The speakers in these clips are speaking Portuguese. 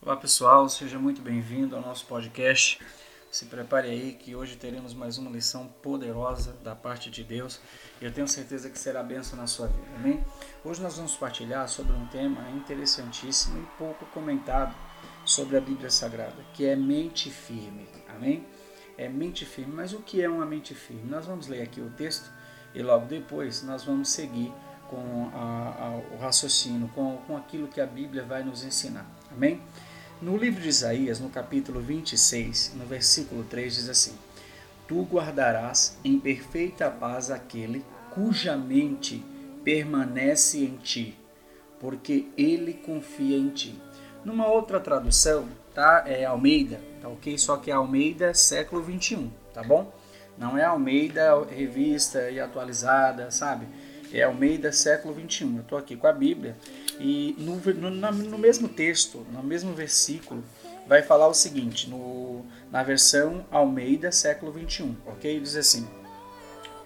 Olá pessoal, seja muito bem-vindo ao nosso podcast. Se prepare aí que hoje teremos mais uma lição poderosa da parte de Deus. Eu tenho certeza que será benção na sua vida, amém? Hoje nós vamos partilhar sobre um tema interessantíssimo e pouco comentado sobre a Bíblia Sagrada, que é mente firme, amém? É mente firme, mas o que é uma mente firme? Nós vamos ler aqui o texto e logo depois nós vamos seguir com a, a, o raciocínio, com, com aquilo que a Bíblia vai nos ensinar, amém? No livro de Isaías, no capítulo 26, no versículo 3, diz assim: Tu guardarás em perfeita paz aquele cuja mente permanece em ti, porque ele confia em ti. Numa outra tradução, tá? É Almeida, tá ok? Só que é Almeida século 21, tá bom? Não é Almeida revista e atualizada, sabe? É Almeida século 21. Eu estou aqui com a Bíblia e no, no, no, mesmo texto, no mesmo versículo, vai falar o seguinte, no, na versão Almeida, século 21, ok? Diz assim: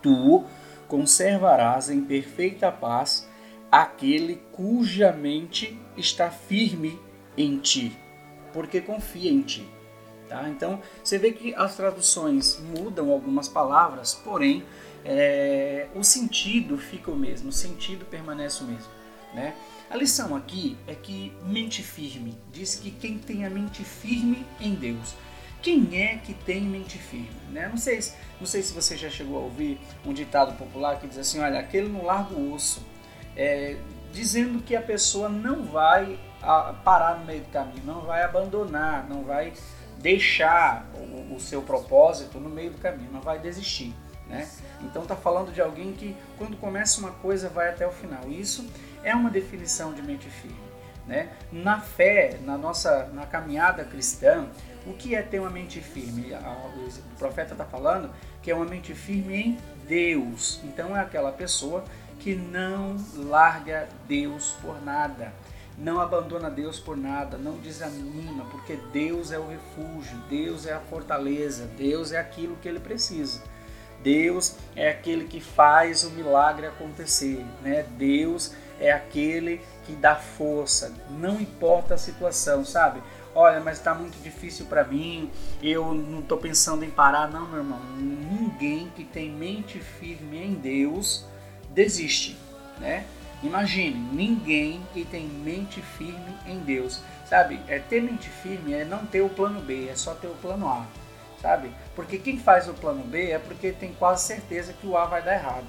Tu conservarás em perfeita paz aquele cuja mente está firme em ti, porque confia em ti. Tá? Então você vê que as traduções mudam algumas palavras, porém é, o sentido fica o mesmo, o sentido permanece o mesmo. Né? A lição aqui é que mente firme diz que quem tem a mente firme em Deus. Quem é que tem mente firme? Né? Não, sei, não sei se você já chegou a ouvir um ditado popular que diz assim: olha, aquele no largo osso, é, dizendo que a pessoa não vai parar no meio do caminho, não vai abandonar, não vai deixar o, o seu propósito no meio do caminho, não vai desistir. Né? Então está falando de alguém que quando começa uma coisa vai até o final. Isso é uma definição de mente firme. Né? Na fé, na nossa na caminhada cristã, o que é ter uma mente firme? O profeta está falando que é uma mente firme em Deus. Então é aquela pessoa que não larga Deus por nada, não abandona Deus por nada, não desanima, porque Deus é o refúgio, Deus é a fortaleza, Deus é aquilo que ele precisa. Deus é aquele que faz o milagre acontecer, né? Deus é aquele que dá força, não importa a situação, sabe? Olha, mas está muito difícil para mim, eu não estou pensando em parar, não, meu irmão. Ninguém que tem mente firme em Deus desiste, né? Imagine, ninguém que tem mente firme em Deus, sabe? É ter mente firme é não ter o plano B, é só ter o plano A sabe? Porque quem faz o plano B é porque tem quase certeza que o A vai dar errado,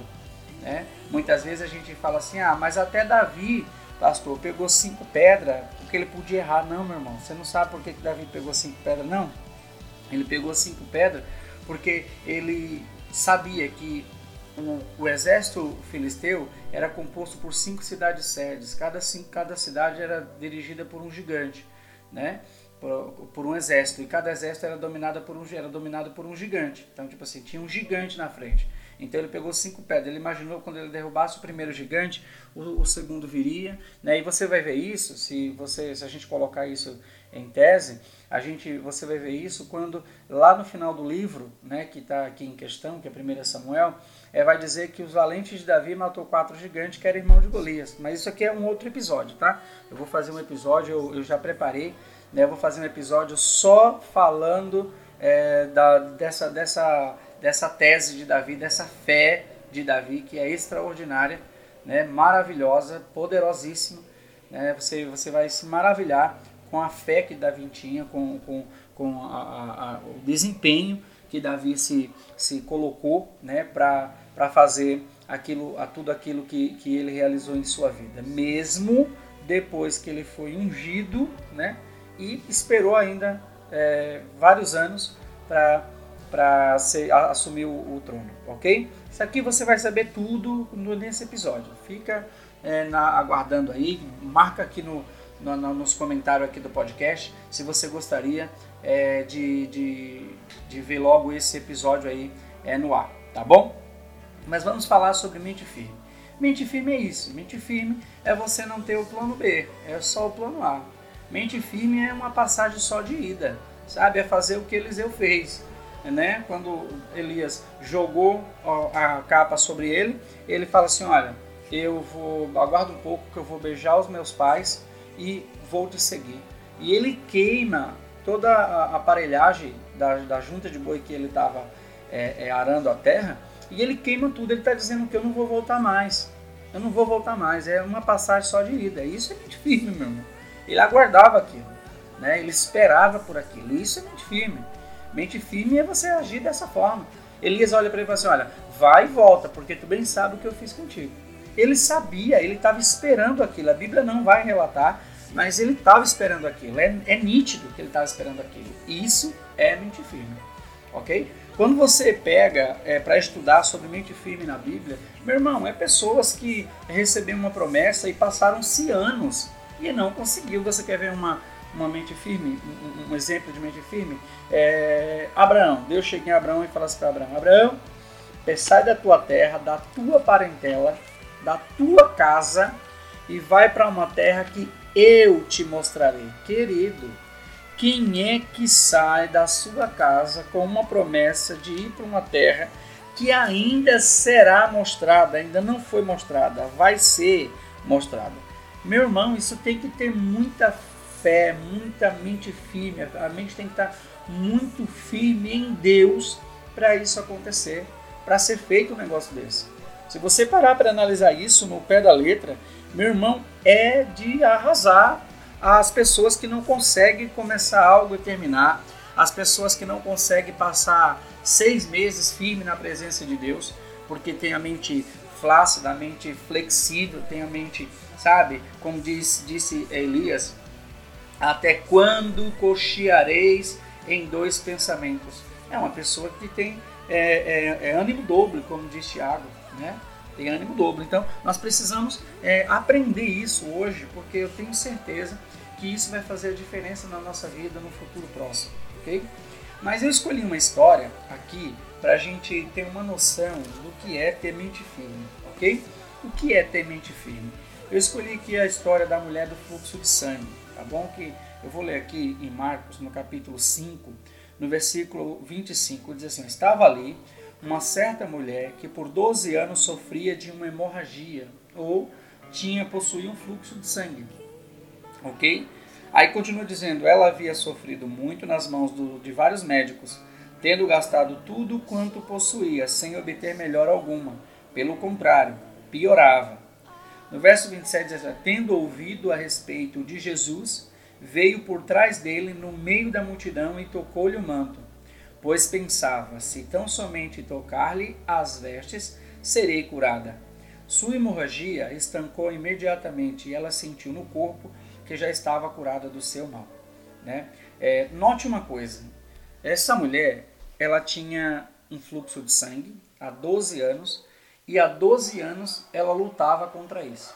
né? Muitas vezes a gente fala assim, ah, mas até Davi, pastor, pegou cinco pedras porque ele podia errar. Não, meu irmão, você não sabe por que, que Davi pegou cinco pedras, não. Ele pegou cinco pedras porque ele sabia que o, o, exército filisteu era composto por cinco cidades sedes. Cada, cinco, cada cidade era dirigida por um gigante, né? Por, por, um exército e cada exército era dominado por um era dominado por um gigante. Então tipo assim tinha um gigante na frente. Então ele pegou cinco pedras. Ele imaginou quando ele derrubasse o primeiro gigante, o, o segundo viria. Né? E você vai ver isso se você se a gente colocar isso em tese, a gente você vai ver isso quando lá no final do livro, né, que está aqui em questão, que é 1 Samuel, é, vai dizer que os valentes de Davi matou quatro gigantes que eram irmãos de Golias. Mas isso aqui é um outro episódio, tá? Eu vou fazer um episódio, eu, eu já preparei né? Eu vou fazer um episódio só falando é, da, dessa, dessa, dessa tese de Davi, dessa fé de Davi, que é extraordinária, né? maravilhosa, poderosíssima. Né? Você, você vai se maravilhar com a fé que Davi tinha, com, com, com a, a, a, o desempenho que Davi se, se colocou né? para fazer aquilo, a tudo aquilo que, que ele realizou em sua vida. Mesmo depois que ele foi ungido, né? E esperou ainda é, vários anos para assumir o, o, trono, ok? Isso aqui você vai saber tudo nesse episódio. Fica é, na, aguardando aí, marca aqui no, no, nos comentários aqui do podcast se você gostaria é, de, de, de, ver logo esse episódio aí é, no ar, tá bom? Mas vamos falar sobre mente firme. Mente firme é isso. Mente firme é você não ter o plano B, é só o plano A. Mente firme é uma passagem só de ida, sabe? É fazer o que Eliseu fez. Né? Quando Elias jogou a capa sobre ele, ele fala assim: Olha, eu vou, aguardo um pouco que eu vou beijar os meus pais e vou te seguir. e ele queima toda a aparelhagem da, da junta de boi que ele estava é, é, arando a terra, e ele queima tudo. Ele está dizendo que eu não vou voltar mais. Eu não vou voltar mais. É uma passagem só de ida. Isso é muito firme, meu irmão. Ele aguardava aquilo. Né? Ele esperava por aquilo. Isso é mente firme. Mente firme é você agir dessa forma. Elias olha para ele e fala assim: Olha, vai e volta, porque tu bem sabe o que eu fiz contigo. Ele sabia, ele estava esperando aquilo. A Bíblia não vai relatar, mas ele estava esperando aquilo. É, é nítido que ele estava esperando aquilo. Isso é mente firme, ok? Quando você pega é, para estudar sobre mente firme na Bíblia, meu irmão, é pessoas que receberam uma promessa e passaram-se anos e não conseguiu. Você quer ver uma, uma mente firme, um, um exemplo de mente firme? É, Abraão, Deus chega em Abraão e fala assim para Abraão: Abraão, sai da tua terra, da tua parentela, da tua casa e vai para uma terra que eu te mostrarei. Querido, quem é que sai da sua casa com uma promessa de ir para uma terra que ainda será mostrada, ainda não foi mostrada, vai ser mostrada? Meu irmão, isso tem que ter muita fé, muita mente firme, a mente tem que estar muito firme em Deus para isso acontecer, para ser feito um negócio desse. Se você parar para analisar isso no pé da letra, meu irmão, é de arrasar as pessoas que não conseguem começar algo e terminar, as pessoas que não conseguem passar seis meses firme na presença de Deus, porque tem a mente flácida, a mente flexível, tem a mente, sabe, como diz, disse Elias, até quando cocheareis em dois pensamentos? É uma pessoa que tem é, é, é ânimo dobro, como diz Tiago, né? Tem ânimo dobro. Então, nós precisamos é, aprender isso hoje, porque eu tenho certeza que isso vai fazer a diferença na nossa vida no futuro próximo, ok? Mas eu escolhi uma história aqui para a gente ter uma noção do que é ter mente firme, ok? O que é ter mente firme? Eu escolhi aqui a história da mulher do fluxo de sangue, tá bom? Que eu vou ler aqui em Marcos, no capítulo 5, no versículo 25, diz assim: Estava ali uma certa mulher que por 12 anos sofria de uma hemorragia ou tinha possuía um fluxo de sangue. Ok? Aí continua dizendo: ela havia sofrido muito nas mãos do, de vários médicos, tendo gastado tudo quanto possuía, sem obter melhor alguma. Pelo contrário, piorava. No verso 27 diz assim, Tendo ouvido a respeito de Jesus, veio por trás dele no meio da multidão e tocou-lhe o manto. Pois pensava: se tão somente tocar-lhe as vestes, serei curada. Sua hemorragia estancou imediatamente e ela sentiu no corpo que já estava curada do seu mal. Né? É, note uma coisa: essa mulher ela tinha um fluxo de sangue há 12 anos e há 12 anos ela lutava contra isso.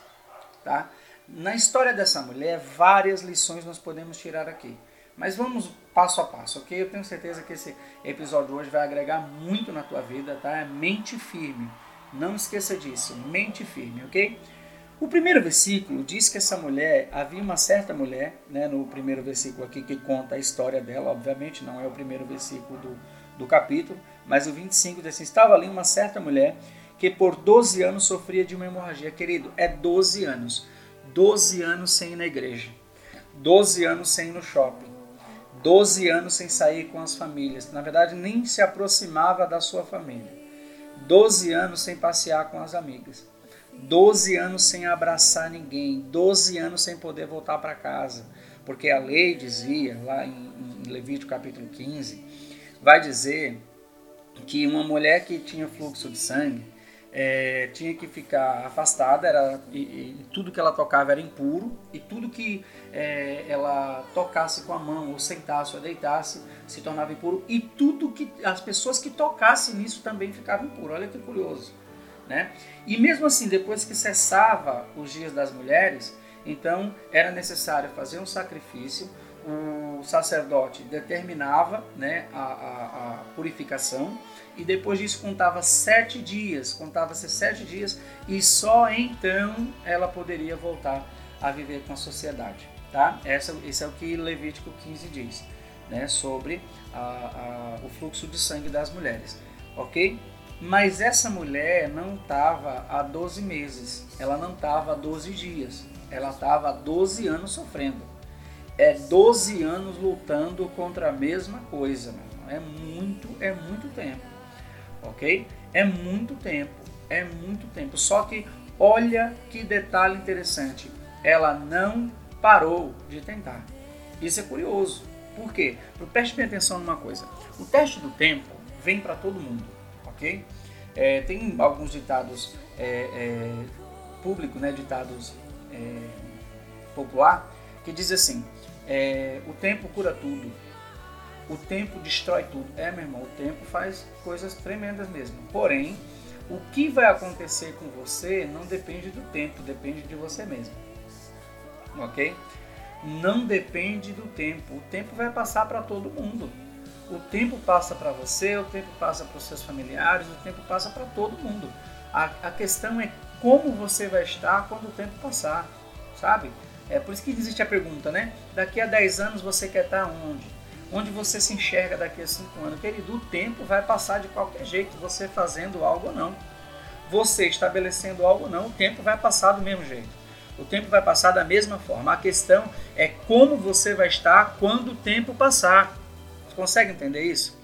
Tá? Na história dessa mulher, várias lições nós podemos tirar aqui. Mas vamos passo a passo, ok? Eu tenho certeza que esse episódio hoje vai agregar muito na tua vida, tá? Mente firme. Não esqueça disso, mente firme, ok? O primeiro versículo diz que essa mulher, havia uma certa mulher, né, no primeiro versículo aqui que conta a história dela, obviamente não é o primeiro versículo do, do capítulo, mas o 25 diz assim: estava ali uma certa mulher que por 12 anos sofria de uma hemorragia. Querido, é 12 anos. 12 anos sem ir na igreja. 12 anos sem ir no shopping. 12 anos sem sair com as famílias. Na verdade, nem se aproximava da sua família. 12 anos sem passear com as amigas. 12 anos sem abraçar ninguém, 12 anos sem poder voltar para casa, porque a lei dizia, lá em, Levítico capítulo 15, vai dizer que uma mulher que tinha fluxo de sangue é, tinha que ficar afastada, era, e, e, tudo que ela tocava era impuro, e tudo que é, ela tocasse com a mão, ou sentasse, ou deitasse, se tornava impuro, e tudo que as pessoas que tocassem nisso também ficavam impuro. Olha que curioso. Né? E mesmo assim, depois que cessava os dias das mulheres, então era necessário fazer um sacrifício, o sacerdote determinava né, a, a, a purificação e depois disso contava sete dias, contava-se sete dias e só então ela poderia voltar a viver com a sociedade. Tá? Essa, esse é o que Levítico 15 diz né, sobre a, o fluxo de sangue das mulheres. Ok? Mas essa mulher não estava há 12 meses, ela não estava há 12 dias, ela estava há 12 anos sofrendo. É 12 anos lutando contra a mesma coisa. É muito, é muito tempo. Ok? É muito tempo. É muito tempo. Só que olha que detalhe interessante. Ela não parou de tentar. Isso é curioso. Por quê? Preste bem atenção numa coisa. O teste do tempo vem para todo mundo, ok? É, tem alguns ditados é, é, públicos, né, ditados é, popular, que diz assim: é, o tempo cura tudo, o tempo destrói tudo. É, meu irmão, o tempo faz coisas tremendas mesmo. Porém, o que vai acontecer com você não depende do tempo, depende de você mesmo. Ok? Não depende do tempo. O tempo vai passar para todo mundo. O tempo passa para você, o tempo passa para os seus familiares, o tempo passa para todo mundo. A, a questão é como você vai estar quando o tempo passar, sabe? É por isso que existe a pergunta, né? Daqui a 10 anos você quer estar onde? Onde você se enxerga daqui a 5 anos? Querido, o tempo vai passar de qualquer jeito, você fazendo algo ou não. Você estabelecendo algo ou não, o tempo vai passar do mesmo jeito. O tempo vai passar da mesma forma. A questão é como você vai estar quando o tempo passar. Consegue entender isso?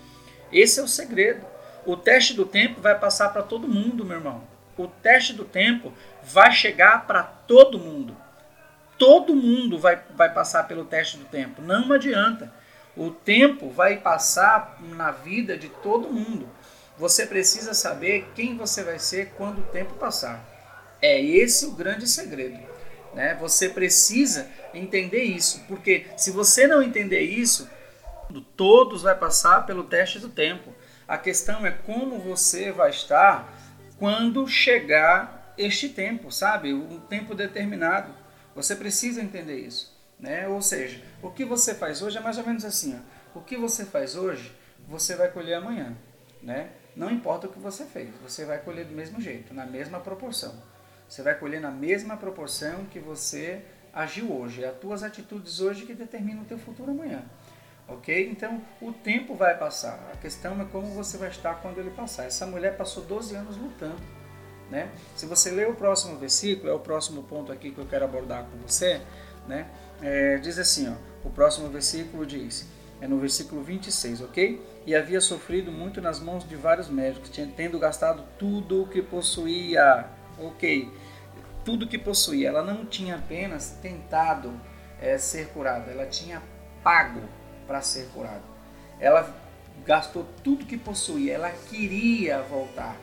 Esse é o segredo. O teste do tempo vai passar para todo mundo, meu irmão. O teste do tempo vai chegar para todo mundo. Todo mundo vai, vai passar pelo teste do tempo. Não adianta. O tempo vai passar na vida de todo mundo. Você precisa saber quem você vai ser quando o tempo passar. É esse o grande segredo. Né? Você precisa entender isso, porque se você não entender isso, todos vai passar pelo teste do tempo. A questão é como você vai estar quando chegar este tempo, sabe? Um tempo determinado. Você precisa entender isso, né? Ou seja, o que você faz hoje é mais ou menos assim, ó. O que você faz hoje, você vai colher amanhã, né? Não importa o que você fez, você vai colher do mesmo jeito, na mesma proporção. Você vai colher na mesma proporção que você agiu hoje. É as tuas atitudes hoje que determinam o teu futuro amanhã. Ok? Então o tempo vai passar. A questão é como você vai estar quando ele passar. Essa mulher passou 12 anos lutando. Né? Se você ler o próximo versículo, é o próximo ponto aqui que eu quero abordar com você, né? É, diz assim, ó, o próximo versículo diz, é no versículo 26, ok? E havia sofrido muito nas mãos de vários médicos, tendo gastado tudo o que possuía, ok? Tudo que possuía. Ela não tinha apenas tentado é, ser curada, ela tinha pago para ser curado. Ela gastou tudo que possuía, ela queria voltar.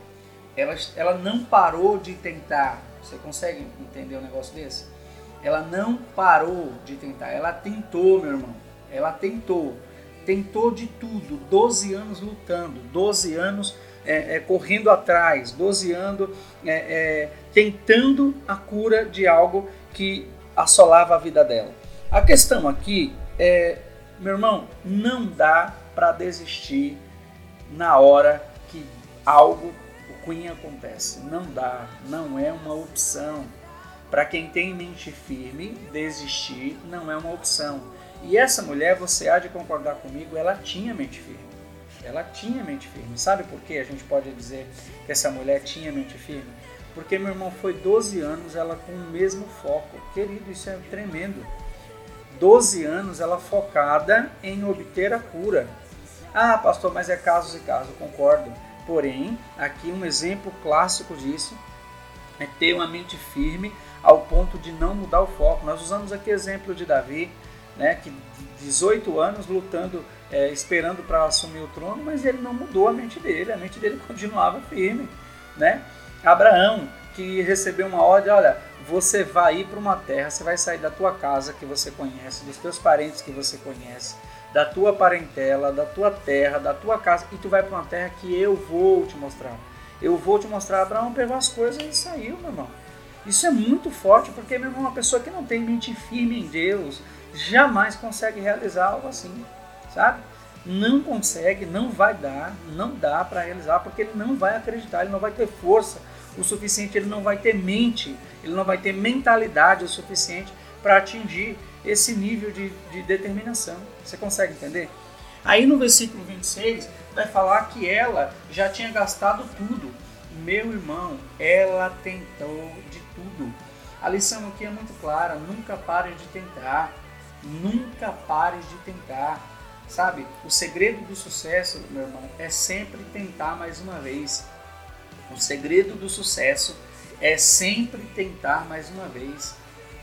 Ela, ela não parou de tentar. Você consegue entender um negócio desse? Ela não parou de tentar, ela tentou, meu irmão. Ela tentou. Tentou de tudo, 12 anos lutando, 12 anos é, é, correndo atrás, 12 anos é, é, tentando a cura de algo que assolava a vida dela. A questão aqui é meu irmão, não dá para desistir na hora que algo ruim acontece. Não dá, não é uma opção. Para quem tem mente firme, desistir não é uma opção. E essa mulher, você há de concordar comigo, ela tinha mente firme. Ela tinha mente firme. Sabe por que a gente pode dizer que essa mulher tinha mente firme? Porque, meu irmão, foi 12 anos ela com o mesmo foco. Querido, isso é tremendo. 12 anos ela focada em obter a cura. Ah, pastor, mas é casos e casos, concordo. Porém, aqui um exemplo clássico disso é ter uma mente firme ao ponto de não mudar o foco. Nós usamos aqui exemplo de Davi, né, que 18 anos lutando, é, esperando para assumir o trono, mas ele não mudou a mente dele, a mente dele continuava firme. Né? Abraão, que recebeu uma ordem, olha, você vai ir para uma terra, você vai sair da tua casa que você conhece, dos teus parentes que você conhece, da tua parentela, da tua terra, da tua casa, e tu vai para uma terra que eu vou te mostrar. Eu vou te mostrar. Abraão pegou as coisas e saiu, meu irmão. Isso é muito forte, porque, meu irmão, uma pessoa que não tem mente firme em Deus jamais consegue realizar algo assim, sabe? Não consegue, não vai dar, não dá para realizar, porque ele não vai acreditar, ele não vai ter força o suficiente, ele não vai ter mente, ele não vai ter mentalidade o suficiente para atingir esse nível de, de determinação. Você consegue entender? Aí no versículo 26 vai falar que ela já tinha gastado tudo. Meu irmão, ela tentou de tudo. A lição aqui é muito clara: nunca pare de tentar. Nunca pares de tentar. Sabe? O segredo do sucesso, meu irmão, é sempre tentar mais uma vez. O segredo do sucesso é sempre tentar mais uma vez.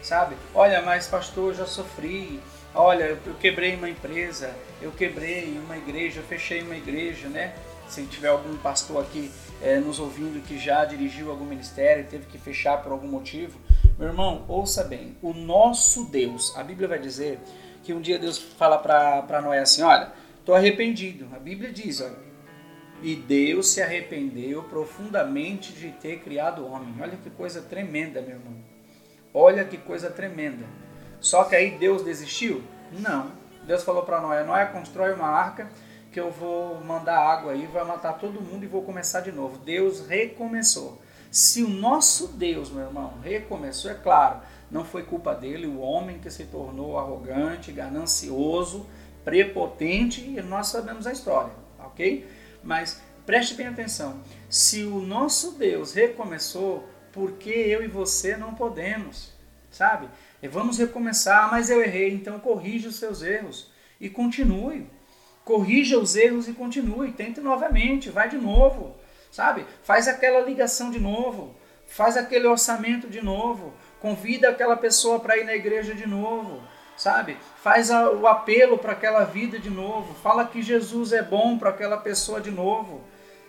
Sabe? Olha, mas pastor, eu já sofri. Olha, eu quebrei uma empresa, eu quebrei uma igreja, eu fechei uma igreja, né? Se tiver algum pastor aqui é, nos ouvindo que já dirigiu algum ministério teve que fechar por algum motivo, meu irmão, ouça bem: o nosso Deus, a Bíblia vai dizer que um dia Deus fala para Noé assim: Olha, estou arrependido. A Bíblia diz: olha, E Deus se arrependeu profundamente de ter criado o homem. Olha que coisa tremenda, meu irmão. Olha que coisa tremenda. Só que aí Deus desistiu? Não. Deus falou para Noé: Noé, constrói uma arca que eu vou mandar água aí, vai matar todo mundo e vou começar de novo. Deus recomeçou. Se o nosso Deus, meu irmão, recomeçou, é claro, não foi culpa dele, o homem que se tornou arrogante, ganancioso, prepotente, e nós sabemos a história, ok? Mas preste bem atenção: se o nosso Deus recomeçou, por que eu e você não podemos? Sabe? E vamos recomeçar, mas eu errei, então corrija os seus erros e continue corrija os erros e continue, tente novamente, vai de novo, sabe? Faz aquela ligação de novo, faz aquele orçamento de novo, convida aquela pessoa para ir na igreja de novo, sabe? Faz a, o apelo para aquela vida de novo, fala que Jesus é bom para aquela pessoa de novo,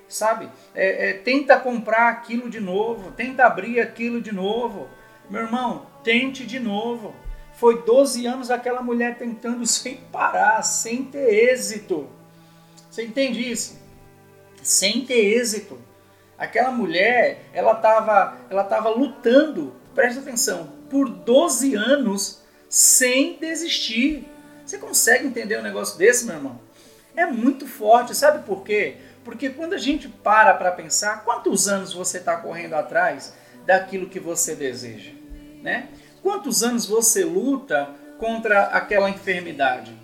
sabe? É, é, tenta comprar aquilo de novo, tenta abrir aquilo de novo. Meu irmão, tente de novo. Foi 12 anos aquela mulher tentando sem parar, sem ter êxito. Você entende isso? Sem ter êxito. Aquela mulher, ela estava ela tava lutando, presta atenção, por 12 anos sem desistir. Você consegue entender um negócio desse, meu irmão? É muito forte, sabe por quê? Porque quando a gente para para pensar, quantos anos você está correndo atrás daquilo que você deseja, né? Quantos anos você luta contra aquela enfermidade?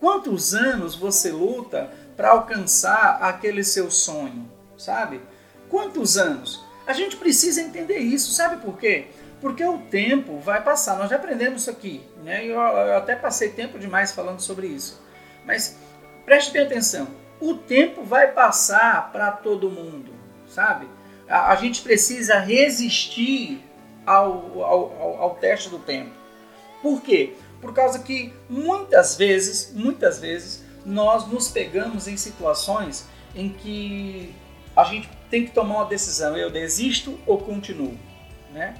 Quantos anos você luta para alcançar aquele seu sonho? Sabe? Quantos anos? A gente precisa entender isso, sabe por quê? Porque o tempo vai passar. Nós já aprendemos isso aqui, né? Eu, eu até passei tempo demais falando sobre isso. Mas preste atenção. O tempo vai passar para todo mundo, sabe? A, a gente precisa resistir ao, ao, ao teste do tempo. Por quê? Por causa que muitas vezes, muitas vezes, nós nos pegamos em situações em que a gente tem que tomar uma decisão, eu desisto ou continuo, né?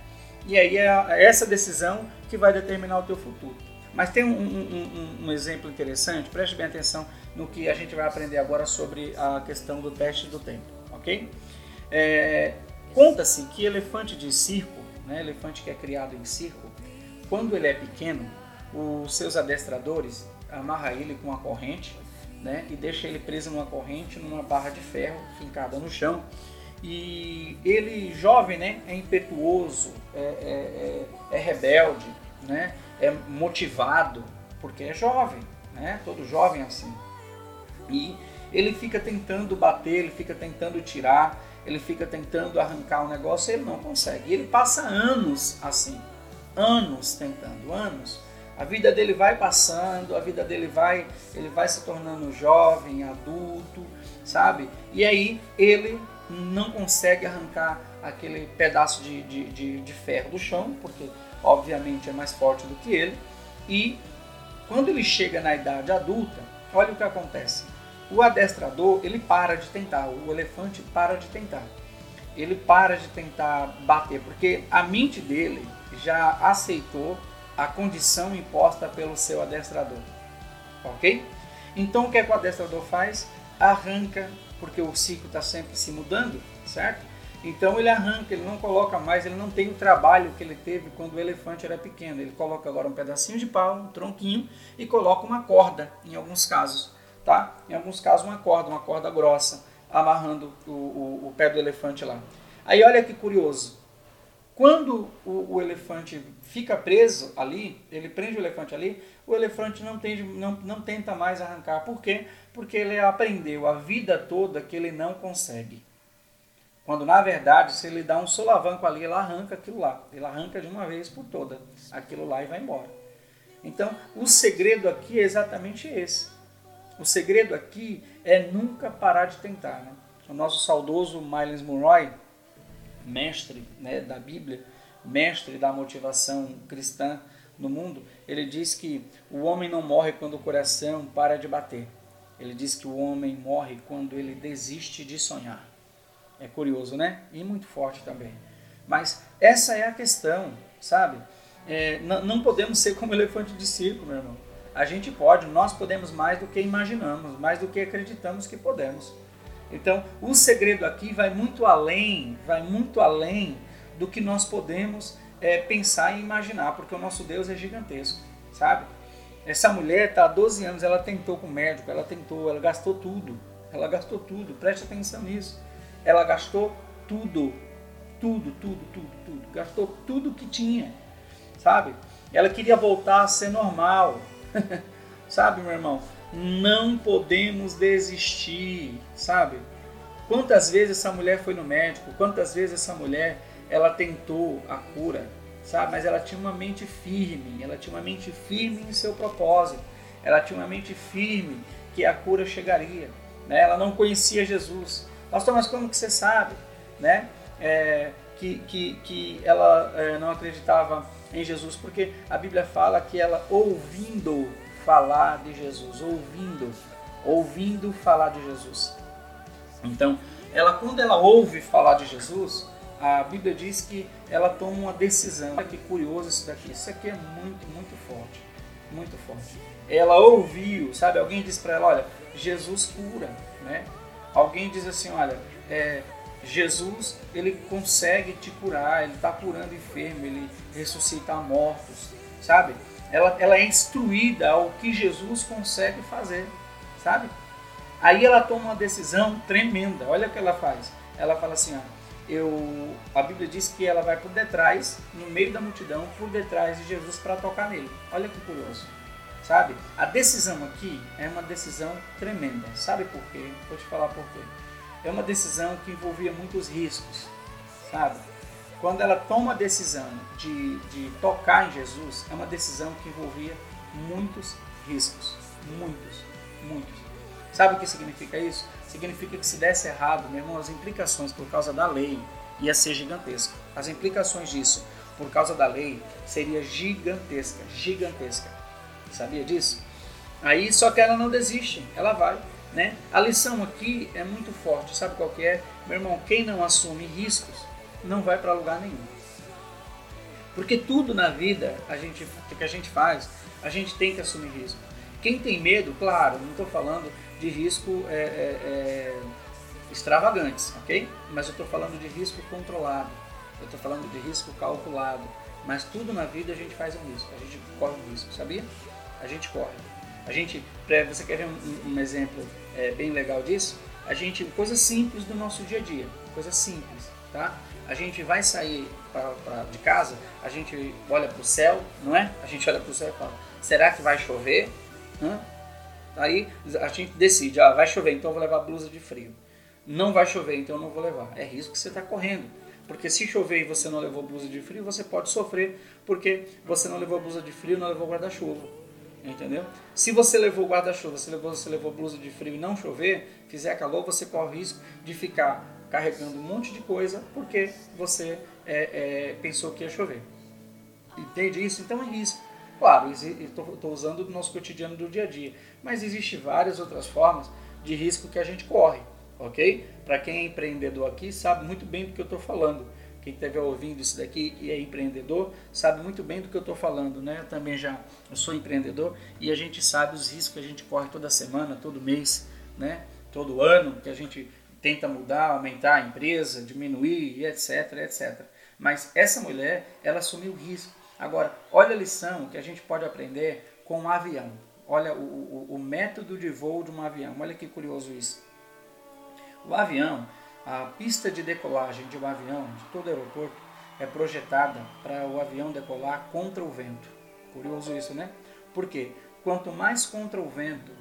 E aí é essa decisão que vai determinar o teu futuro. Mas tem um, um, um, um, exemplo interessante, preste bem atenção no que a gente vai aprender agora sobre a questão do teste do tempo, ok? É, Conta-se que elefante de circo né, elefante que é criado em circo, quando ele é pequeno, os seus adestradores amarram ele com uma corrente né, e deixa ele preso numa corrente, numa barra de ferro fincada no chão. E ele, jovem, né, é impetuoso, é, é, é, é rebelde, né, é motivado, porque é jovem, né, todo jovem é assim. E ele fica tentando bater, ele fica tentando tirar, ele fica tentando arrancar um negócio e ele não consegue. E ele passa anos assim, anos tentando, anos. A vida dele vai passando, a vida dele vai, ele vai se tornando jovem, adulto, sabe? E aí ele não consegue arrancar aquele pedaço de, de, de, de ferro do chão, porque obviamente é mais forte do que ele. E quando ele chega na idade adulta, olha o que acontece o adestrador, ele para de tentar, o elefante para de tentar. Ele para de tentar bater, porque a mente dele já aceitou a condição imposta pelo seu adestrador. Ok? Então o que, é que o adestrador faz? Arranca, porque o ciclo está sempre se mudando, certo? Então ele arranca, ele não coloca mais, ele não tem o trabalho que ele teve quando o elefante era pequeno. Ele coloca agora um pedacinho de pau, um tronquinho e coloca uma corda, em alguns casos tá? Em alguns casos uma corda, uma corda grossa, amarrando o, o, o pé do elefante lá. Aí olha que curioso, quando o, o, elefante fica preso ali, ele prende o elefante ali, o elefante não, tem, não, não tenta mais arrancar. Por quê? Porque ele aprendeu a vida toda que ele não consegue. Quando na verdade, se ele dá um solavanco ali, ele arranca aquilo lá. Ele arranca de uma vez por toda aquilo lá e vai embora. Então, o segredo aqui é exatamente esse. O segredo aqui é nunca parar de tentar. Né? O nosso saudoso Miles Monroe, mestre né, da Bíblia, mestre da motivação cristã no mundo, ele diz que o homem não morre quando o coração para de bater. Ele diz que o homem morre quando ele desiste de sonhar. É curioso, né? E muito forte também. Mas essa é a questão, sabe? É, não podemos ser como elefante de circo, meu irmão. A gente pode, nós podemos mais do que imaginamos, mais do que acreditamos que podemos. Então, o segredo aqui vai muito além, vai muito além do que nós podemos é, pensar e imaginar, porque o nosso Deus é gigantesco, sabe? Essa mulher está há 12 anos, ela tentou com o médico, ela tentou, ela gastou tudo, ela gastou tudo, preste atenção nisso. Ela gastou tudo, tudo, tudo, tudo, tudo, gastou tudo que tinha, sabe? Ela queria voltar a ser normal, sabe, meu irmão? Não podemos desistir, sabe? Quantas vezes essa mulher foi no médico? Quantas vezes essa mulher ela tentou a cura, sabe? Mas ela tinha uma mente firme, ela tinha uma mente firme em seu propósito, ela tinha uma mente firme que a cura chegaria. Né? Ela não conhecia Jesus. Pastor, mas como que você sabe, né? É, que, que, que ela é, não acreditava em Jesus? Porque a Bíblia fala que ela ouvindo falar de Jesus, ouvindo, ouvindo falar de Jesus. Então, ela quando ela ouve falar de Jesus, a Bíblia diz que ela toma uma decisão. Olha que curioso isso daqui. Isso aqui é muito, muito forte. Muito forte. Ela ouviu, sabe? Alguém disse para ela: olha, Jesus cura, né? Alguém diz assim: olha, é, Jesus ele consegue te curar, ele está curando enfermo, ele ressuscita mortos, sabe? Ela, ela é instruída ao que Jesus consegue fazer, sabe? Aí ela toma uma decisão tremenda. Olha o que ela faz. Ela fala assim: ó, eu, a Bíblia diz que ela vai por detrás, no meio da multidão, por detrás de Jesus para tocar nele. Olha que curioso. Sabe? A decisão aqui é uma decisão tremenda. Sabe por quê? Vou te falar por quê. É uma decisão que envolvia muitos riscos. Sabe? Quando ela toma a decisão de, de tocar em Jesus, é uma decisão que envolvia muitos riscos. Muitos, muitos. Sabe o que significa isso? significa que se desse errado, meu irmão, as implicações por causa da lei ia ser gigantesca. As implicações disso por causa da lei seria gigantesca, gigantesca. Sabia disso? Aí só que ela não desiste, ela vai, né? A lição aqui é muito forte, sabe qual que é? Meu irmão, quem não assume riscos não vai para lugar nenhum. Porque tudo na vida a gente, que a gente faz, a gente tem que assumir risco. Quem tem medo, claro, não estou falando de risco é, é, é, extravagantes, ok? Mas eu estou falando de risco controlado, eu estou falando de risco calculado. Mas tudo na vida a gente faz um risco, a gente corre um risco, sabia? A gente corre. A gente, você quer ver um, um exemplo é, bem legal disso? A gente, coisas simples do nosso dia a dia, coisas simples, tá? A gente vai sair pra, pra de casa, a gente olha para o céu, não é? A gente olha para o céu e fala: será que vai chover? Hã? Aí a gente decide, ah, vai chover, então eu vou levar blusa de frio. Não vai chover, então eu não vou levar. É risco que você está correndo. Porque se chover e você não levou blusa de frio, você pode sofrer porque você não levou blusa de frio, não levou guarda-chuva. Entendeu? Se você levou guarda-chuva, você levou, você levou blusa de frio e não chover, fizer calor, você corre o risco de ficar carregando um monte de coisa porque você é, é, pensou que ia chover. Entende isso? Então é risco. Claro, estou usando do nosso cotidiano do dia a dia, mas existem várias outras formas de risco que a gente corre, ok? Para quem é empreendedor aqui sabe muito bem do que eu estou falando. Quem estiver ouvindo isso daqui e é empreendedor sabe muito bem do que eu estou falando, né? Eu também já eu sou empreendedor e a gente sabe os riscos que a gente corre toda semana, todo mês, né? Todo ano que a gente tenta mudar, aumentar a empresa, diminuir, etc, etc. Mas essa mulher, ela assumiu risco Agora, olha a lição que a gente pode aprender com um avião. Olha o, o, o método de voo de um avião. Olha que curioso isso. O avião, a pista de decolagem de um avião, de todo aeroporto, é projetada para o avião decolar contra o vento. Curioso isso, né? Por quê? Quanto mais contra o vento,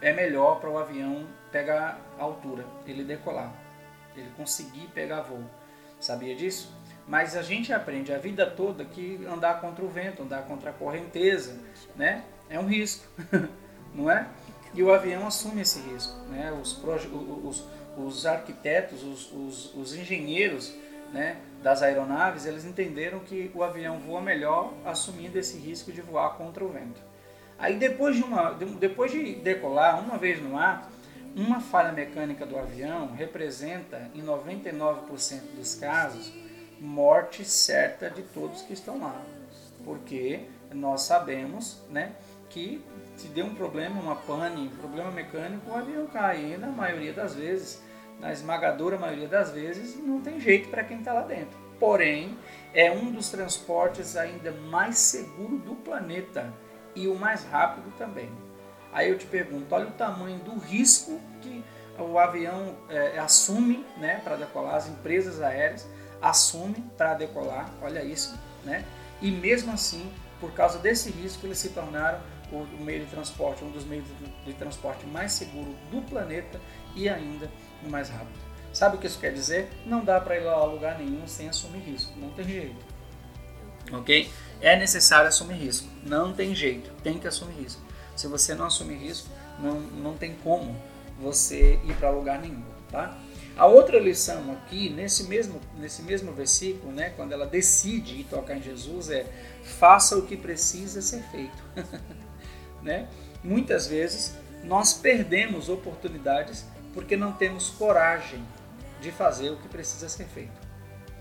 é melhor para o avião pegar altura, ele decolar, ele conseguir pegar voo. Sabia disso? Mas a gente aprende a vida toda que andar contra o vento, andar contra a correnteza, né? É um risco, não é? E o avião assume esse risco, né? Os, os, os arquitetos, os, os, os engenheiros, né? das aeronaves, eles entenderam que o avião voa melhor assumindo esse risco de voar contra o vento. Aí depois de, uma, depois de decolar uma vez no ar, uma falha mecânica do avião representa, em 99% dos casos, morte certa de todos que estão lá. Porque nós sabemos né, que se deu um problema, uma pane, um problema mecânico, o avião cai. E na maioria das vezes na esmagadora maioria das vezes, não tem jeito para quem está lá dentro. Porém, é um dos transportes ainda mais seguro do planeta e o mais rápido também. Aí eu te pergunto, olha o tamanho do risco que o avião é, assume né, para decolar, as empresas aéreas assumem para decolar, olha isso, né? E mesmo assim, por causa desse risco, eles se tornaram o, meio de transporte, um dos meios de, de transporte mais seguro do planeta e ainda mais rápido. Sabe o que isso quer dizer? Não dá para ir a lugar nenhum sem assumir risco, não tem jeito. Ok? É necessário assumir risco, não tem jeito, tem que assumir risco. Se você não assumir risco, não, não tem como você ir para lugar nenhum, tá? A outra lição aqui, nesse mesmo, nesse mesmo versículo, né, quando ela decide ir tocar em Jesus, é faça o que precisa ser feito. né? Muitas vezes nós perdemos oportunidades porque não temos coragem de fazer o que precisa ser feito.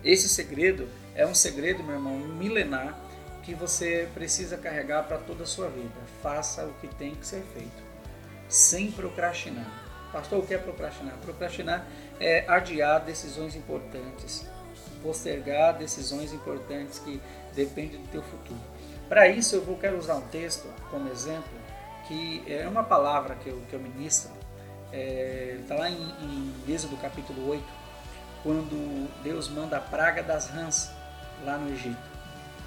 Esse segredo é um segredo, meu irmão, milenar que você precisa carregar para toda a sua vida. Faça o que tem que ser feito, sem procrastinar. Pastor, o que é procrastinar? Procrastinar é adiar decisões importantes, postergar decisões importantes que dependem do teu futuro. Para isso, eu vou quero usar um texto como exemplo, que é uma palavra que eu, que eu ministro Está é, tá lá em, em Êxodo capítulo 8, quando Deus manda a praga das rãs lá no Egito.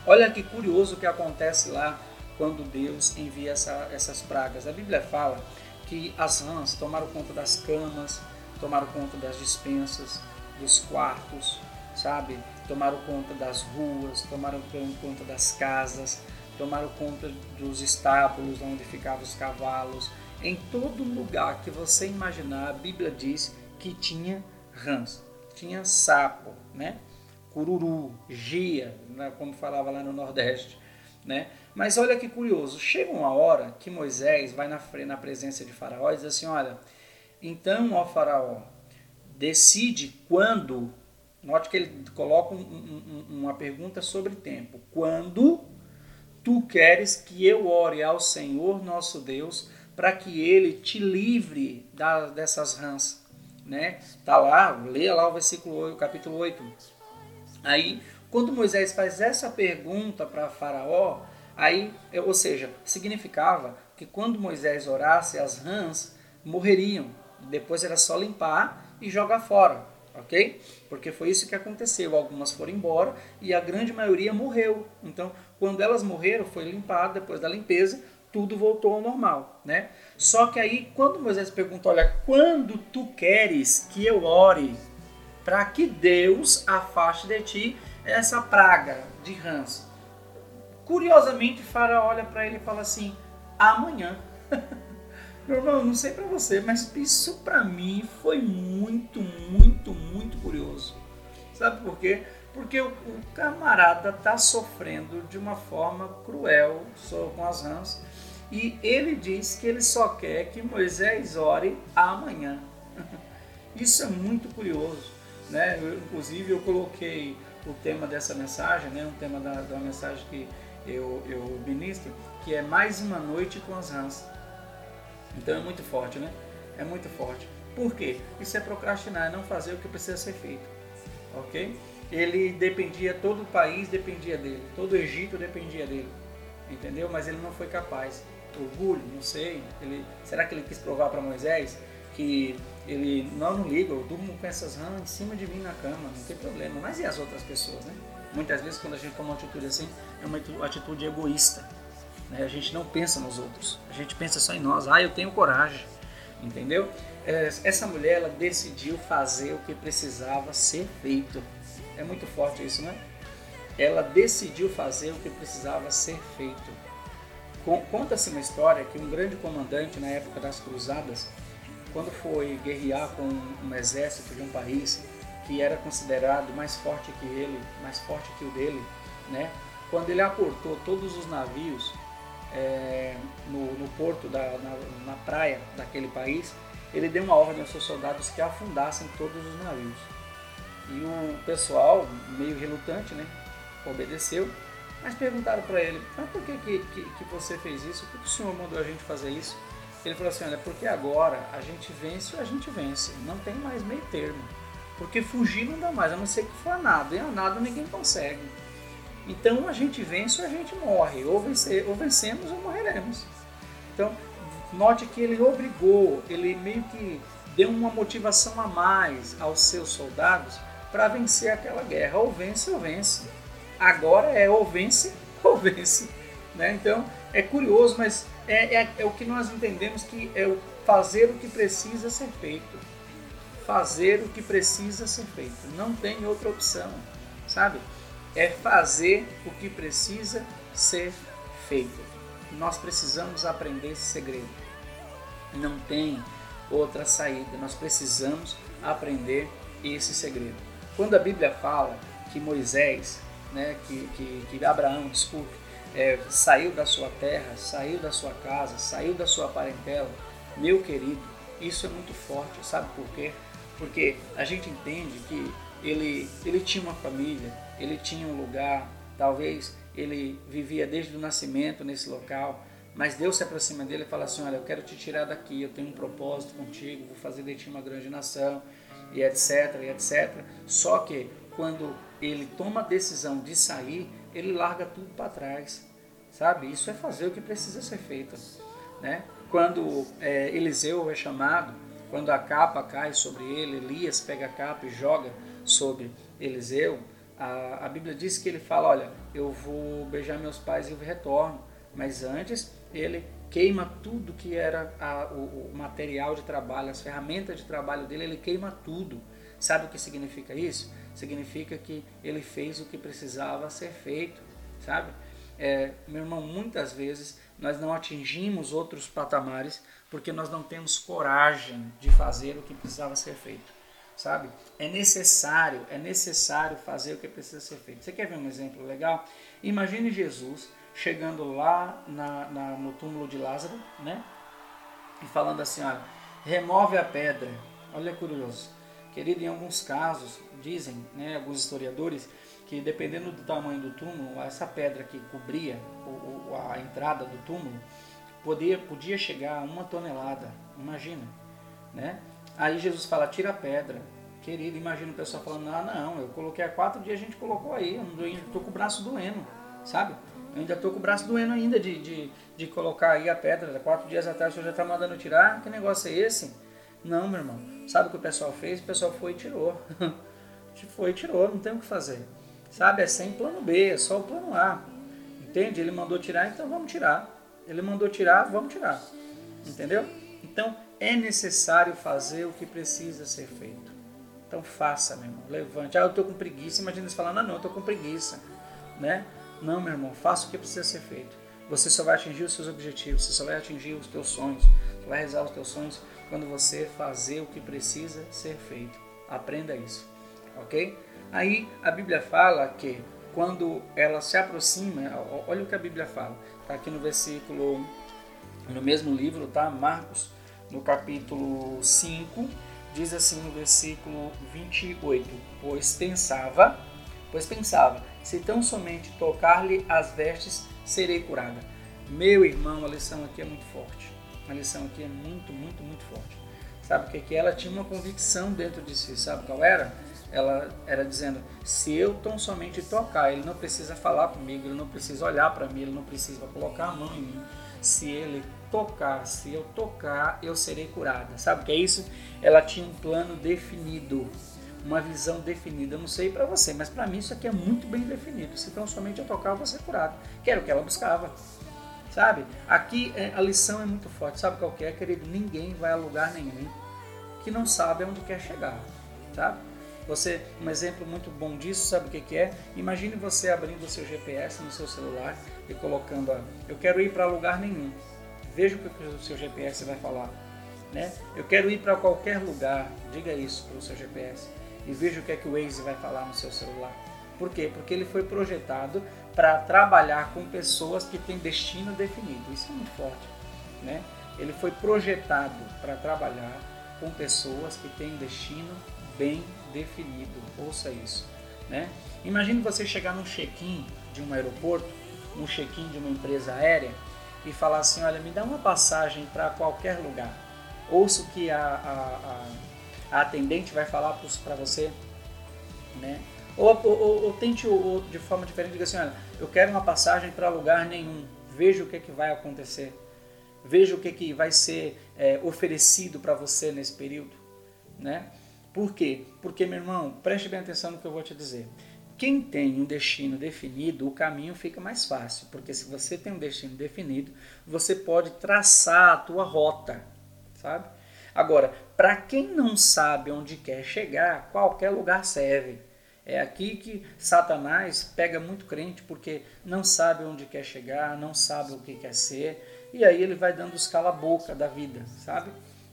Olha que curioso o que acontece lá quando Deus envia essa, essas pragas. A Bíblia fala que as rãs tomaram conta das camas, tomaram conta das dispensas, dos quartos, sabe? Tomaram conta das ruas, tomaram conta das casas, tomaram conta dos estábulos onde ficavam os cavalos, em todo lugar que você imaginar, a Bíblia diz que tinha rãs, tinha sapo, né? cururu, gia, né? como falava lá no Nordeste. Né? Mas olha que curioso, chega uma hora que Moisés vai na, na presença de Faraó e diz assim: Olha, então, ó Faraó, decide quando. Note que ele coloca um, um, uma pergunta sobre tempo. Quando tu queres que eu ore ao Senhor nosso Deus para que ele te livre da, dessas rãs. Né? Tá lá, leia lá o versículo 8, capítulo 8. Aí, quando Moisés faz essa pergunta para Faraó, aí, ou seja, significava que quando Moisés orasse, as rãs morreriam. Depois era só limpar e jogar fora, ok? Porque foi isso que aconteceu. Algumas foram embora e a grande maioria morreu. Então, quando elas morreram, foi limpado depois da limpeza, tudo voltou ao normal, né? Só que aí, quando Moisés pergunta, olha, quando tu queres que eu ore para que Deus afaste de ti essa praga de rãs? Curiosamente, Faraó olha para ele e fala assim, amanhã. Meu irmão, não sei para você, mas isso para mim foi muito, muito, muito curioso. Sabe por quê? Porque o, camarada tá sofrendo de uma forma cruel com as rãs e ele diz que ele só quer que Moisés ore amanhã. Isso é muito curioso. Né? Eu, inclusive, eu coloquei o tema dessa mensagem, né? um tema da, da mensagem que eu, eu ministro, que é mais uma noite com as rãs. Então é muito forte, né? É muito forte. Por quê? Isso é procrastinar, é não fazer o que precisa ser feito. Ok? Ele dependia, todo o país dependia dele, todo o Egito dependia dele. Entendeu? Mas ele não foi capaz orgulho, não sei. Ele, será que ele quis provar para Moisés que ele não, não liga, eu durmo com essas rãs em cima de mim na cama, não tem problema. Mas e as outras pessoas, né? Muitas vezes quando a gente toma uma atitude assim, é uma atitude egoísta. Né? A gente não pensa nos outros, a gente pensa só em nós. Ah, eu tenho coragem, entendeu? É, essa mulher ela decidiu fazer o que precisava ser feito. É muito forte isso, né? Ela decidiu fazer o que precisava ser feito. Conta-se uma história que um grande comandante na época das cruzadas, quando foi guerrear com um exército de um país que era considerado mais forte que ele, mais forte que o dele, né? Quando ele aportou todos os navios é, no, no, porto, da, na, na praia daquele país, ele deu uma ordem aos seus soldados que afundassem todos os navios. E o pessoal, meio relutante, né, obedeceu, mas perguntaram para ele, mas por que, que, que, você fez isso? Por que o senhor mandou a gente fazer isso? Ele falou assim, olha, porque agora a gente vence ou a gente vence, não tem mais meio termo. Porque fugir não dá mais, a não ser que for a nada, e a nada ninguém consegue. Então a gente vence ou a gente morre, ou, vencer, ou vencemos ou morreremos. Então, note que ele obrigou, ele meio que deu uma motivação a mais aos seus soldados para vencer aquela guerra. Ou vence ou vence. Agora é ou vence ou vence. Né? Então é curioso, mas é, é, é o que nós entendemos que é o fazer o que precisa ser feito. Fazer o que precisa ser feito. Não tem outra opção, sabe? É fazer o que precisa ser feito. Nós precisamos aprender esse segredo. Não tem outra saída. Nós precisamos aprender esse segredo. Quando a Bíblia fala que Moisés, né, que, que, que Abraão, desculpe, é, saiu da sua terra, saiu da sua casa, saiu da sua parentela, meu querido, isso é muito forte, sabe por quê? Porque a gente entende que ele, ele tinha uma família, ele tinha um lugar, talvez ele vivia desde o nascimento nesse local, mas Deus se aproxima dele e fala assim: Olha, eu quero te tirar daqui, eu tenho um propósito contigo, vou fazer de ti uma grande nação, e etc, e etc. Só que quando ele toma a decisão de sair, ele larga tudo para trás, sabe? Isso é fazer o que precisa ser feito, né? Quando é, Eliseu é chamado, quando a capa cai sobre ele, Elias pega a capa e joga sobre Eliseu, a, a Bíblia diz que ele fala: Olha, eu vou beijar meus pais e eu retorno, mas antes ele queima tudo que era a, o, o, material de trabalho, as ferramentas de trabalho dele, ele queima tudo. Sabe o que significa isso? Significa que ele fez o que precisava ser feito, sabe? É, meu irmão, muitas vezes nós não atingimos outros patamares porque nós não temos coragem de fazer o que precisava ser feito, sabe? É necessário, é necessário fazer o que precisa ser feito. Você quer ver um exemplo legal? Imagine Jesus chegando lá na, na, no túmulo de Lázaro, né? E falando assim, olha, remove a pedra. Olha curioso. Querido, em alguns casos, dizem, né, alguns historiadores, que dependendo do tamanho do túmulo, essa pedra que cobria o, a entrada do túmulo podia, podia chegar a uma tonelada. Imagina, né? Aí Jesus fala, tira a pedra. Querido, imagina o pessoal falando, ah, não, eu coloquei há quatro dias, a gente colocou aí, eu estou com o braço doendo, sabe? Eu ainda estou com o braço doendo ainda de, de, de colocar aí a pedra. Quatro dias atrás o senhor já está mandando tirar. Que negócio é esse? Não, meu irmão. Sabe o que o pessoal fez? O pessoal foi e tirou. foi e tirou, não tem o que fazer. Sabe? É sem plano B, é só o plano A. Entende? Ele mandou tirar, então vamos tirar. Ele mandou tirar, vamos tirar. Entendeu? Então é necessário fazer o que precisa ser feito. Então faça, meu irmão. Levante. Ah, eu estou com preguiça. Imagina você falando, ah, não, eu estou com preguiça. Né? Não, meu irmão, faça o que precisa ser feito. Você só vai atingir os seus objetivos, você só vai atingir os teus sonhos, você vai realizar os teus sonhos quando você fazer o que precisa ser feito. Aprenda isso, ok? Aí a Bíblia fala que quando ela se aproxima, olha o que a Bíblia fala, está aqui no versículo, no mesmo livro, tá? Marcos, no capítulo 5, diz assim no versículo 28, pois pensava, pois pensava, se tão somente tocar-lhe as vestes, serei curada. Meu irmão, a lição aqui é muito forte. A lição aqui é muito, muito, muito forte. Sabe o que, que ela tinha uma convicção dentro de si? Sabe qual era? Ela era dizendo: se eu tão somente tocar, ele não precisa falar comigo, ele não precisa olhar para mim, ele não precisa colocar a mão em mim. Se ele tocar, se eu tocar, eu serei curada. Sabe o que é isso? Ela tinha um plano definido uma visão definida. Eu não sei para você, mas para mim isso aqui é muito bem definido. Se tão somente eu tocar, eu vou ser curado. Que era o que ela buscava. Sabe? Aqui é, a lição é muito forte. Sabe qual que é, querido? Ninguém vai a lugar nenhum que não sabe aonde quer chegar. Sabe? Você, um exemplo muito bom disso, sabe o que, que é? Imagine você abrindo o seu GPS no seu celular e colocando, a, eu quero ir para lugar nenhum. Veja o que o seu GPS vai falar. Né? Eu quero ir para qualquer lugar, diga isso para o seu GPS e veja o que é que o Waze vai falar no seu celular. Por quê? Porque ele foi projetado para trabalhar com pessoas que têm destino definido. Isso é muito forte, né? Ele foi projetado para trabalhar com pessoas que têm destino bem definido. Ouça isso, né? Imagine você chegar num check-in de um aeroporto, num check-in de uma empresa aérea e falar assim, olha, me dá uma passagem para qualquer lugar. Ouça o que a, a, a, a atendente vai falar para você, né? Ou, ou, ou tente ou, de forma diferente, diga assim, olha, eu quero uma passagem para lugar nenhum, veja o que, é que vai acontecer, veja o que, é que vai ser é, oferecido para você nesse período, né? Por quê? Porque, meu irmão, preste bem atenção no que eu vou te dizer. Quem tem um destino definido, o caminho fica mais fácil, porque se você tem um destino definido, você pode traçar a tua rota, sabe? Agora, para quem não sabe onde quer chegar, qualquer lugar serve. É aqui que Satanás pega muito crente porque não sabe onde quer chegar, não sabe o que quer ser, e aí ele vai dando os cala-boca da vida, sabe?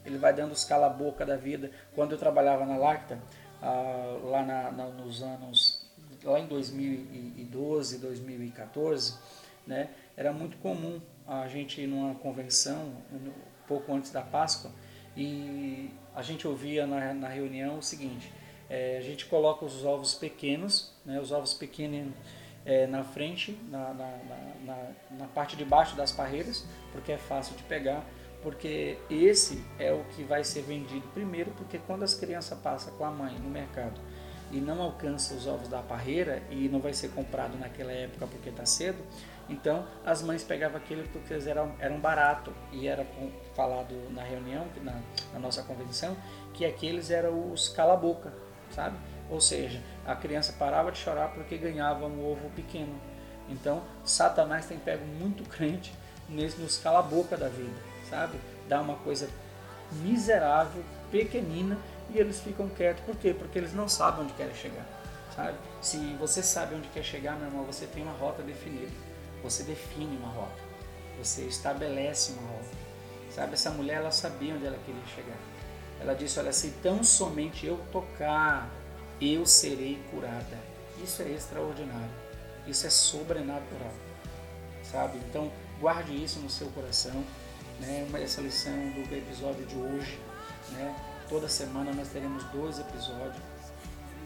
Ele vai dando os cala-boca da vida. Quando eu trabalhava na Lacta, ah, lá na, na, nos anos, lá em 2012, 2014, né, era muito comum a gente ir numa convenção, um pouco antes da Páscoa, e a gente ouvia na, na reunião o seguinte, é, a gente coloca os ovos pequenos, né, os ovos pequenos é, na frente, na, na, na, na, parte de baixo das parreiras, porque é fácil de pegar, porque esse é o que vai ser vendido primeiro, porque quando as crianças passam com a mãe no mercado e não alcança os ovos da parreira e não vai ser comprado naquela época porque está cedo, então as mães pegavam aquele porque eram, eram barato e era falado na reunião, na, na nossa convenção, que aqueles eram os cala-boca, sabe? Ou seja, a criança parava de chorar porque ganhava um ovo pequeno. Então, Satanás tem pego muito crente nesse, nos cala-boca da vida, sabe? Dá uma coisa miserável, pequenina, e eles ficam quietos. Por quê? Porque eles não sabem onde querem chegar, sabe? Se você sabe onde quer chegar, meu irmão, você tem uma rota definida. Você define uma rota. Você estabelece uma rota. Sabe, essa mulher, ela sabia onde ela queria chegar. Ela disse: Olha, se tão somente eu tocar, eu serei curada. Isso é extraordinário. Isso é sobrenatural. Sabe? Então, guarde isso no seu coração. Né? Essa lição do episódio de hoje. Né? Toda semana nós teremos dois episódios.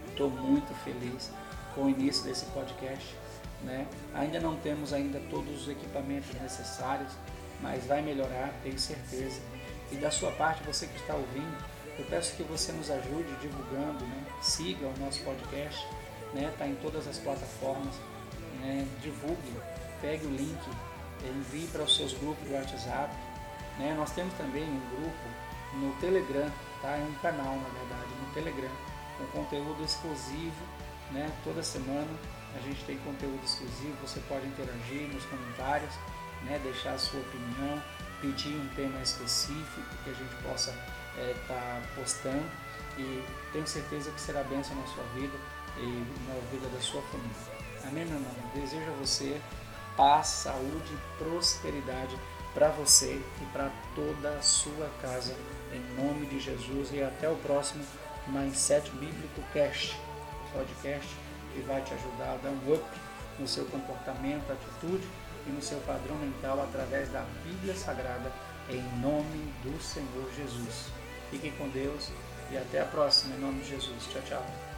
Estou muito feliz com o início desse podcast. Né? Ainda não temos ainda todos os equipamentos necessários, mas vai melhorar, tenho certeza. E da sua parte, você que está ouvindo, eu peço que você nos ajude divulgando, né? siga o nosso podcast, está né? Tá em todas as plataformas, né? divulgue, pegue o link, envie para os seus grupos do WhatsApp. Né? Nós temos também um grupo no Telegram, tá? é um canal na verdade, no Telegram, com conteúdo exclusivo, né? toda semana a gente tem conteúdo exclusivo, você pode interagir nos comentários, né? deixar a sua opinião, pedir um tema específico que a gente possa estar é, tá postando e tenho certeza que será bênção na sua vida e na vida da sua família. Amém, meu irmão? Desejo a você paz, saúde e prosperidade para você e para toda a sua casa, em nome de Jesus. E até o próximo Mindset Bíblico Cast, podcast que vai te ajudar a dar um up no seu comportamento, atitude e no seu padrão mental através da Bíblia Sagrada, em nome do Senhor Jesus. Fiquem com Deus e até a próxima, em nome de Jesus. Tchau, tchau.